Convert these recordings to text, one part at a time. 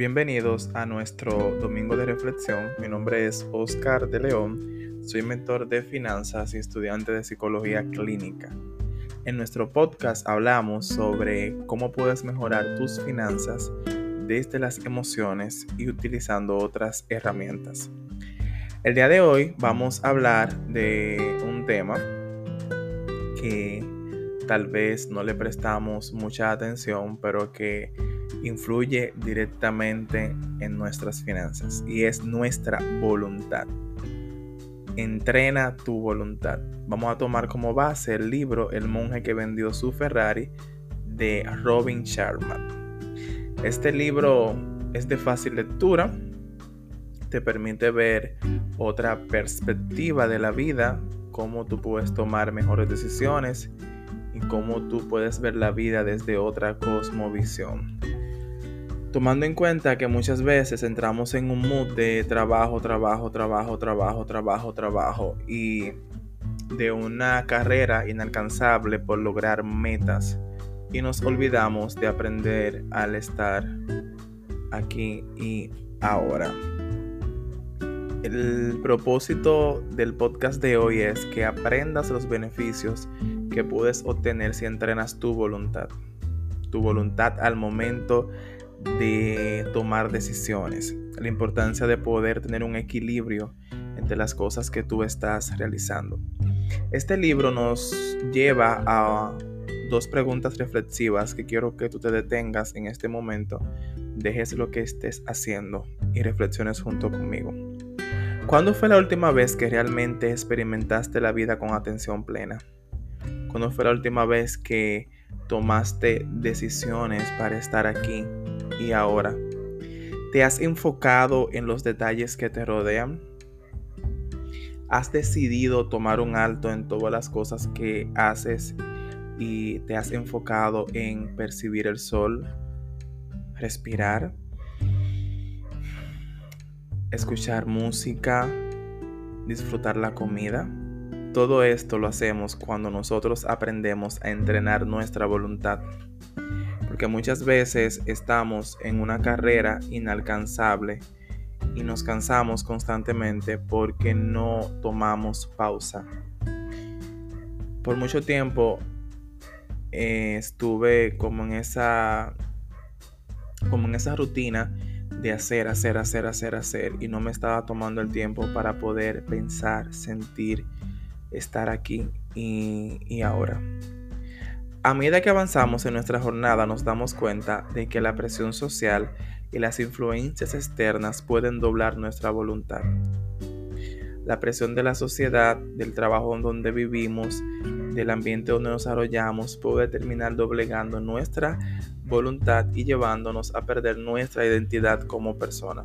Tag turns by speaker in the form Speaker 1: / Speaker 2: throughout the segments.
Speaker 1: Bienvenidos a nuestro domingo de reflexión. Mi nombre es Oscar de León. Soy mentor de finanzas y estudiante de psicología clínica. En nuestro podcast hablamos sobre cómo puedes mejorar tus finanzas desde las emociones y utilizando otras herramientas. El día de hoy vamos a hablar de un tema que tal vez no le prestamos mucha atención, pero que influye directamente en nuestras finanzas y es nuestra voluntad. Entrena tu voluntad. Vamos a tomar como base el libro El monje que vendió su Ferrari de Robin Sharma. Este libro es de fácil lectura, te permite ver otra perspectiva de la vida, cómo tú puedes tomar mejores decisiones y cómo tú puedes ver la vida desde otra cosmovisión. Tomando en cuenta que muchas veces entramos en un mood de trabajo, trabajo, trabajo, trabajo, trabajo, trabajo y de una carrera inalcanzable por lograr metas y nos olvidamos de aprender al estar aquí y ahora. El propósito del podcast de hoy es que aprendas los beneficios que puedes obtener si entrenas tu voluntad. Tu voluntad al momento de tomar decisiones, la importancia de poder tener un equilibrio entre las cosas que tú estás realizando. Este libro nos lleva a dos preguntas reflexivas que quiero que tú te detengas en este momento, dejes lo que estés haciendo y reflexiones junto conmigo. ¿Cuándo fue la última vez que realmente experimentaste la vida con atención plena? ¿Cuándo fue la última vez que tomaste decisiones para estar aquí y ahora? ¿Te has enfocado en los detalles que te rodean? ¿Has decidido tomar un alto en todas las cosas que haces y te has enfocado en percibir el sol, respirar, escuchar música, disfrutar la comida? Todo esto lo hacemos cuando nosotros aprendemos a entrenar nuestra voluntad porque muchas veces estamos en una carrera inalcanzable y nos cansamos constantemente porque no tomamos pausa. Por mucho tiempo eh, estuve como en esa como en esa rutina de hacer, hacer, hacer, hacer, hacer y no me estaba tomando el tiempo para poder pensar, sentir, estar aquí y, y ahora. A medida que avanzamos en nuestra jornada nos damos cuenta de que la presión social y las influencias externas pueden doblar nuestra voluntad. La presión de la sociedad, del trabajo en donde vivimos, del ambiente donde nos desarrollamos puede terminar doblegando nuestra voluntad y llevándonos a perder nuestra identidad como persona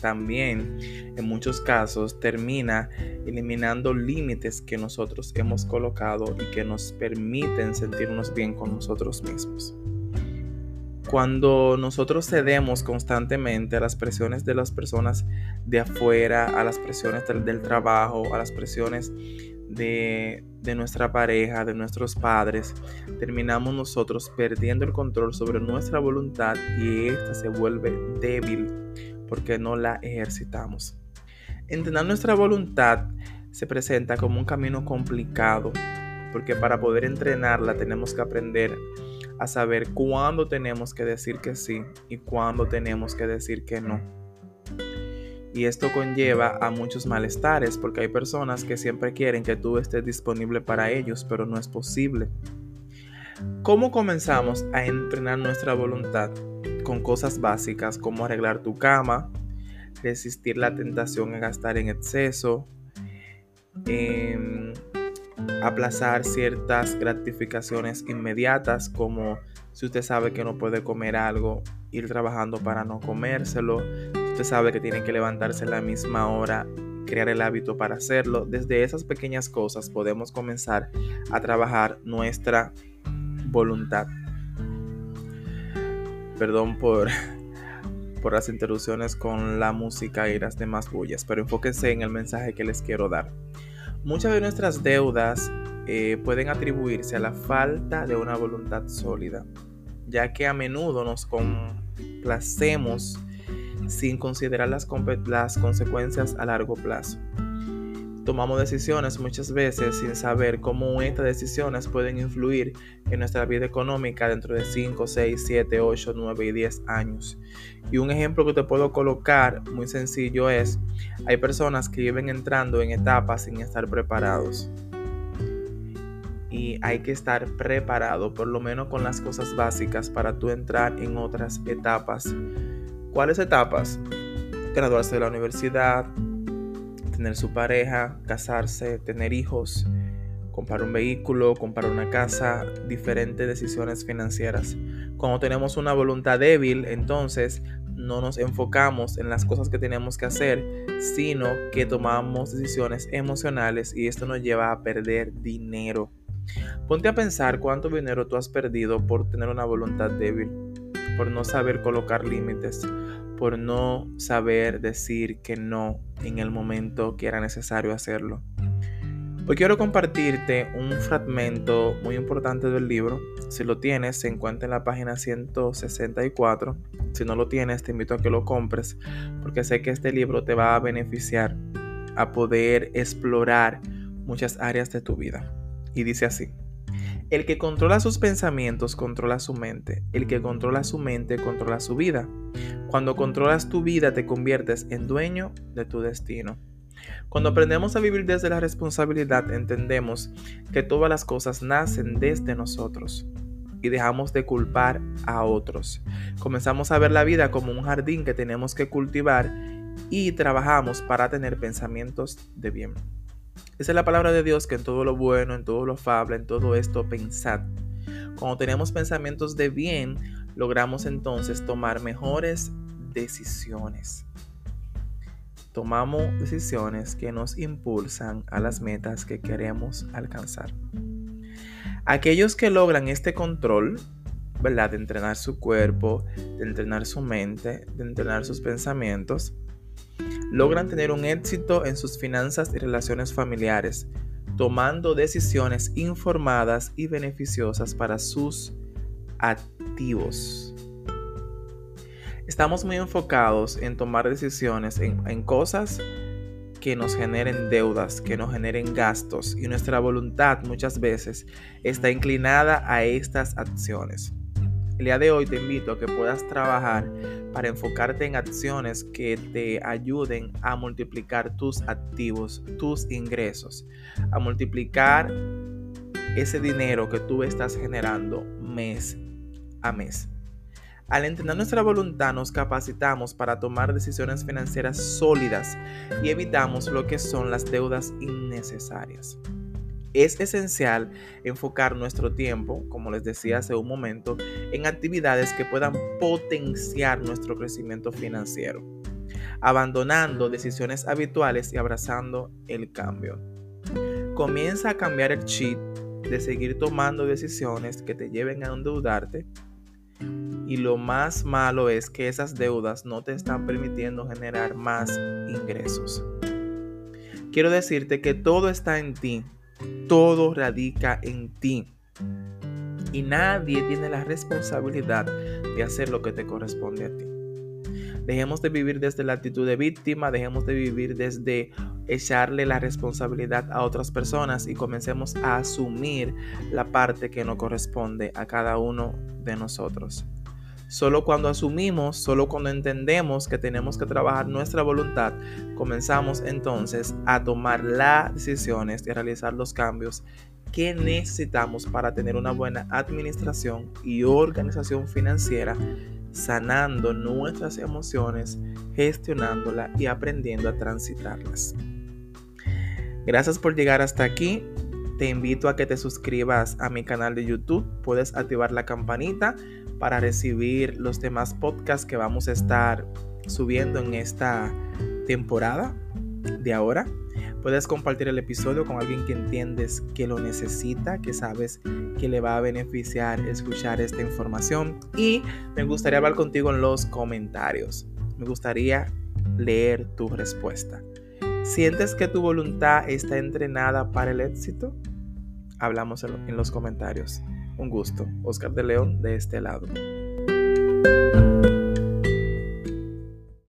Speaker 1: también en muchos casos termina eliminando límites que nosotros hemos colocado y que nos permiten sentirnos bien con nosotros mismos. Cuando nosotros cedemos constantemente a las presiones de las personas de afuera, a las presiones del, trabajo, a las presiones de, de, nuestra pareja, de nuestros padres, terminamos nosotros perdiendo el control sobre nuestra voluntad y esta se vuelve débil porque no la ejercitamos. Entrenar nuestra voluntad se presenta como un camino complicado, porque para poder entrenarla tenemos que aprender a saber cuándo tenemos que decir que sí y cuándo tenemos que decir que no. Y esto conlleva a muchos malestares porque hay personas que siempre quieren que tú estés disponible para ellos, pero no es posible. ¿Cómo comenzamos a entrenar nuestra voluntad? Con cosas básicas como arreglar tu cama, resistir la tentación a gastar en exceso, em, aplazar ciertas gratificaciones inmediatas como si usted sabe que no puede comer algo, ir trabajando para no comérselo, si usted sabe que tiene que levantarse a la misma hora, crear el hábito para hacerlo. Desde esas pequeñas cosas podemos comenzar a trabajar nuestra voluntad. Perdón por, por las interrupciones con la música y las demás bullas, pero enfóquense en el mensaje que les quiero dar. Muchas de nuestras deudas eh, pueden atribuirse a la falta de una voluntad sólida, ya que a menudo nos complacemos sin considerar las, las consecuencias a largo plazo. Tomamos decisiones muchas veces sin saber cómo estas decisiones pueden influir en nuestra vida económica dentro de 5, 6, 7, 8, 9 y 10 años. Y un ejemplo que te puedo colocar muy sencillo es, hay personas que viven entrando en etapas sin estar preparados. Y hay que estar preparado, por lo menos con las cosas básicas, para tú entrar en otras etapas. ¿Cuáles etapas? Graduarse de la universidad, tener su pareja, casarse, tener hijos, comprar un vehículo, comprar una casa, diferentes decisiones financieras. Cuando tenemos una voluntad débil, entonces no nos enfocamos en las cosas que tenemos que hacer, sino que tomamos decisiones emocionales y esto nos lleva a perder dinero. Ponte a pensar cuánto dinero tú has perdido por tener una voluntad débil, por no saber colocar límites, por no saber decir que no en el momento que era necesario hacerlo. Hoy quiero compartirte un fragmento muy importante del libro. Si lo tienes, se encuentra en la página 164. Si no lo tienes, te invito a que lo compres porque sé que este libro te va a beneficiar a poder explorar muchas áreas de tu vida. Y dice así. El que controla sus pensamientos controla su mente. El que controla su mente controla su vida. Cuando controlas tu vida te conviertes en dueño de tu destino. Cuando aprendemos a vivir desde la responsabilidad entendemos que todas las cosas nacen desde nosotros y dejamos de culpar a otros. Comenzamos a ver la vida como un jardín que tenemos que cultivar y trabajamos para tener pensamientos de bien. Esa es la palabra de Dios que en todo lo bueno, en todo lo afable, en todo esto pensad. Cuando tenemos pensamientos de bien, logramos entonces tomar mejores decisiones. Tomamos decisiones que nos impulsan a las metas que queremos alcanzar. Aquellos que logran este control, ¿verdad? De entrenar su cuerpo, de entrenar su mente, de entrenar sus pensamientos, logran tener un éxito en sus finanzas y relaciones familiares, tomando decisiones informadas y beneficiosas para sus activos. Estamos muy enfocados en tomar decisiones en, cosas que nos generen deudas, que nos generen gastos y nuestra voluntad muchas veces está inclinada a estas acciones. El día de hoy te invito a que puedas trabajar para enfocarte en acciones que te ayuden a multiplicar tus activos, tus ingresos, a multiplicar ese dinero que tú estás generando mes a mes. Al entender nuestra voluntad nos capacitamos para tomar decisiones financieras sólidas y evitamos lo que son las deudas innecesarias. Es esencial enfocar nuestro tiempo, como les decía hace un momento, en actividades que puedan potenciar nuestro crecimiento financiero, abandonando decisiones habituales y abrazando el cambio. Comienza a cambiar el chip de seguir tomando decisiones que te lleven a endeudarte y lo más malo es que esas deudas no te están permitiendo generar más ingresos. Quiero decirte que todo está en ti todo radica en ti. Y nadie tiene la responsabilidad de hacer lo que te corresponde a ti. Dejemos de vivir desde la actitud de víctima, dejemos de vivir desde echarle la responsabilidad a otras personas y comencemos a asumir la parte que nos corresponde a cada uno de nosotros. Solo cuando asumimos, solo cuando entendemos que tenemos que trabajar nuestra voluntad, comenzamos entonces a tomar las decisiones y a realizar los cambios que necesitamos para tener una buena administración y organización financiera, sanando nuestras emociones, gestionándolas y aprendiendo a transitarlas. Gracias por llegar hasta aquí. Te invito a que te suscribas a mi canal de YouTube. Puedes activar la campanita para recibir los demás podcasts que vamos a estar subiendo en esta temporada de ahora. Puedes compartir el episodio con alguien que entiendes que lo necesita, que sabes que le va a beneficiar escuchar esta información. Y me gustaría hablar contigo en los comentarios. Me gustaría leer tu respuesta. ¿Sientes que tu voluntad está entrenada para el éxito? Hablamos en los comentarios. Un gusto. Oscar de León de este lado.